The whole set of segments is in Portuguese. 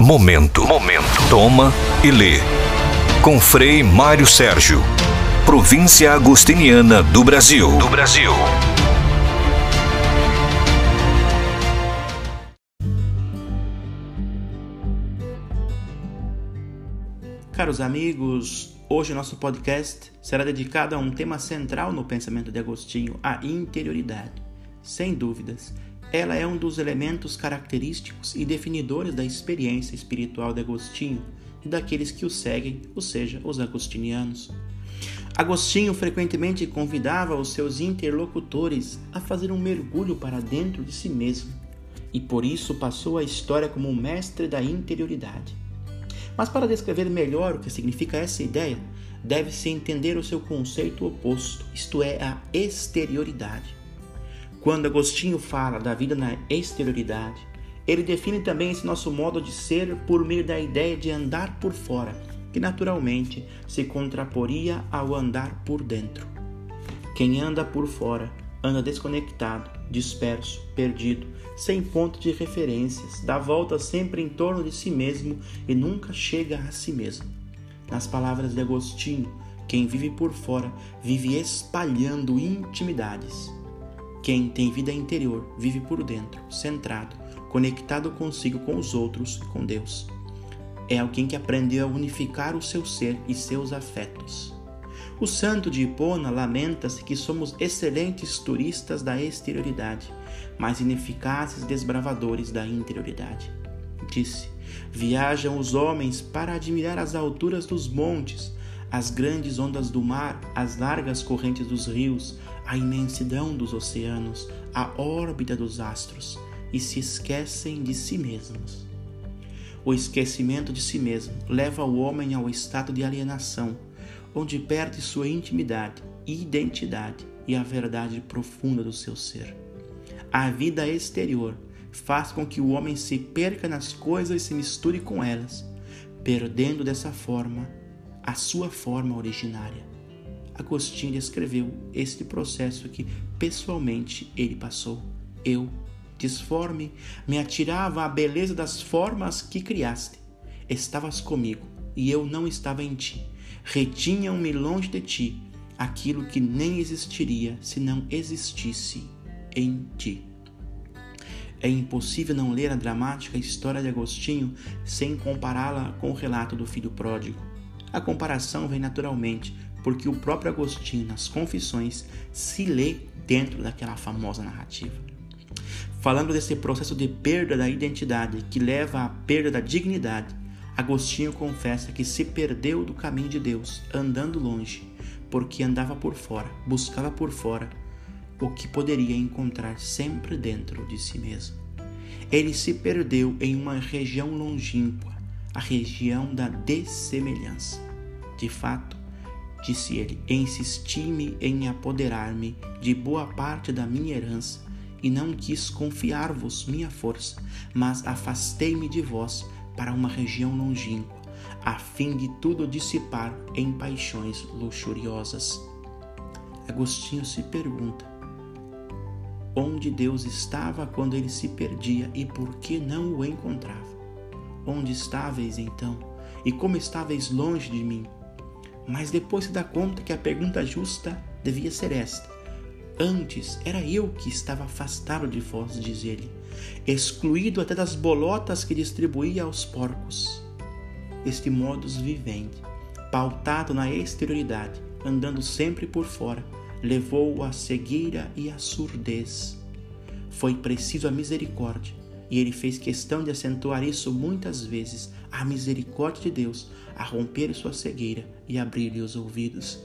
Momento. Momento. Toma e lê. Com Frei Mário Sérgio. Província Agostiniana do Brasil. Do Brasil. Caros amigos, hoje nosso podcast será dedicado a um tema central no pensamento de Agostinho, a interioridade. Sem dúvidas, ela é um dos elementos característicos e definidores da experiência espiritual de Agostinho e daqueles que o seguem, ou seja, os agostinianos. Agostinho frequentemente convidava os seus interlocutores a fazer um mergulho para dentro de si mesmo, e por isso passou a história como o mestre da interioridade. Mas para descrever melhor o que significa essa ideia, deve-se entender o seu conceito oposto, isto é, a exterioridade. Quando Agostinho fala da vida na exterioridade, ele define também esse nosso modo de ser por meio da ideia de andar por fora, que naturalmente se contraporia ao andar por dentro. Quem anda por fora anda desconectado, disperso, perdido, sem ponto de referências, dá volta sempre em torno de si mesmo e nunca chega a si mesmo. Nas palavras de Agostinho, quem vive por fora vive espalhando intimidades quem tem vida interior vive por dentro, centrado, conectado consigo, com os outros e com Deus. É alguém que aprendeu a unificar o seu ser e seus afetos. O santo de Hipona lamenta-se que somos excelentes turistas da exterioridade, mas ineficazes desbravadores da interioridade. Disse: Viajam os homens para admirar as alturas dos montes, as grandes ondas do mar, as largas correntes dos rios, a imensidão dos oceanos, a órbita dos astros, e se esquecem de si mesmos. O esquecimento de si mesmo leva o homem ao estado de alienação, onde perde sua intimidade, identidade e a verdade profunda do seu ser. A vida exterior faz com que o homem se perca nas coisas e se misture com elas, perdendo dessa forma a sua forma originária. Agostinho descreveu este processo que pessoalmente ele passou. Eu, disforme, me atirava à beleza das formas que criaste. Estavas comigo e eu não estava em ti. Retinham-me longe de ti aquilo que nem existiria se não existisse em ti. É impossível não ler a dramática história de Agostinho sem compará-la com o relato do filho pródigo. A comparação vem naturalmente, porque o próprio Agostinho, nas Confissões, se lê dentro daquela famosa narrativa. Falando desse processo de perda da identidade que leva à perda da dignidade, Agostinho confessa que se perdeu do caminho de Deus, andando longe, porque andava por fora, buscava por fora o que poderia encontrar sempre dentro de si mesmo. Ele se perdeu em uma região longínqua, a região da dessemelhança. De fato, disse ele, insisti-me em apoderar-me de boa parte da minha herança e não quis confiar-vos minha força, mas afastei-me de vós para uma região longínqua, a fim de tudo dissipar em paixões luxuriosas. Agostinho se pergunta: onde Deus estava quando ele se perdia e por que não o encontrava? Onde estáveis então? E como estáveis longe de mim? Mas depois se dá conta que a pergunta justa devia ser esta: Antes era eu que estava afastado de vós, diz ele, excluído até das bolotas que distribuía aos porcos. Este modus vivendi, pautado na exterioridade, andando sempre por fora, levou-o à cegueira e à surdez. Foi preciso a misericórdia e ele fez questão de acentuar isso muitas vezes, a misericórdia de Deus, a romper sua cegueira e abrir-lhe os ouvidos.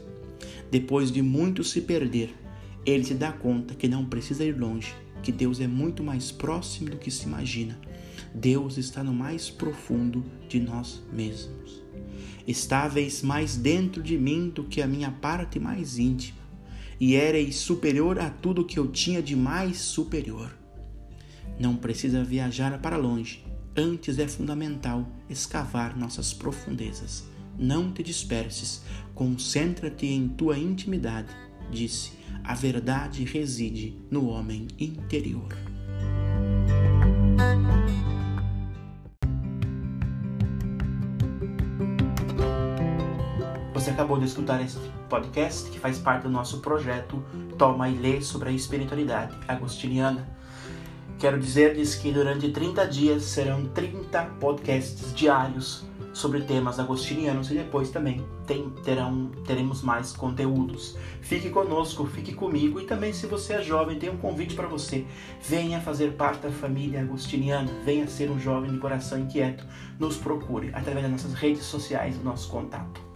Depois de muito se perder, ele se dá conta que não precisa ir longe, que Deus é muito mais próximo do que se imagina. Deus está no mais profundo de nós mesmos. Estáveis mais dentro de mim do que a minha parte mais íntima, e éreis superior a tudo que eu tinha de mais superior. Não precisa viajar para longe, antes é fundamental escavar nossas profundezas. Não te disperses, concentra-te em tua intimidade, disse. A verdade reside no homem interior. Você acabou de escutar este podcast que faz parte do nosso projeto Toma e Lê sobre a Espiritualidade Agostiniana. Quero dizer-lhes que durante 30 dias serão 30 podcasts diários sobre temas agostinianos e depois também tem, terão, teremos mais conteúdos. Fique conosco, fique comigo e também se você é jovem, tem um convite para você. Venha fazer parte da família agostiniana, venha ser um jovem de coração inquieto. Nos procure através das nossas redes sociais, nosso contato.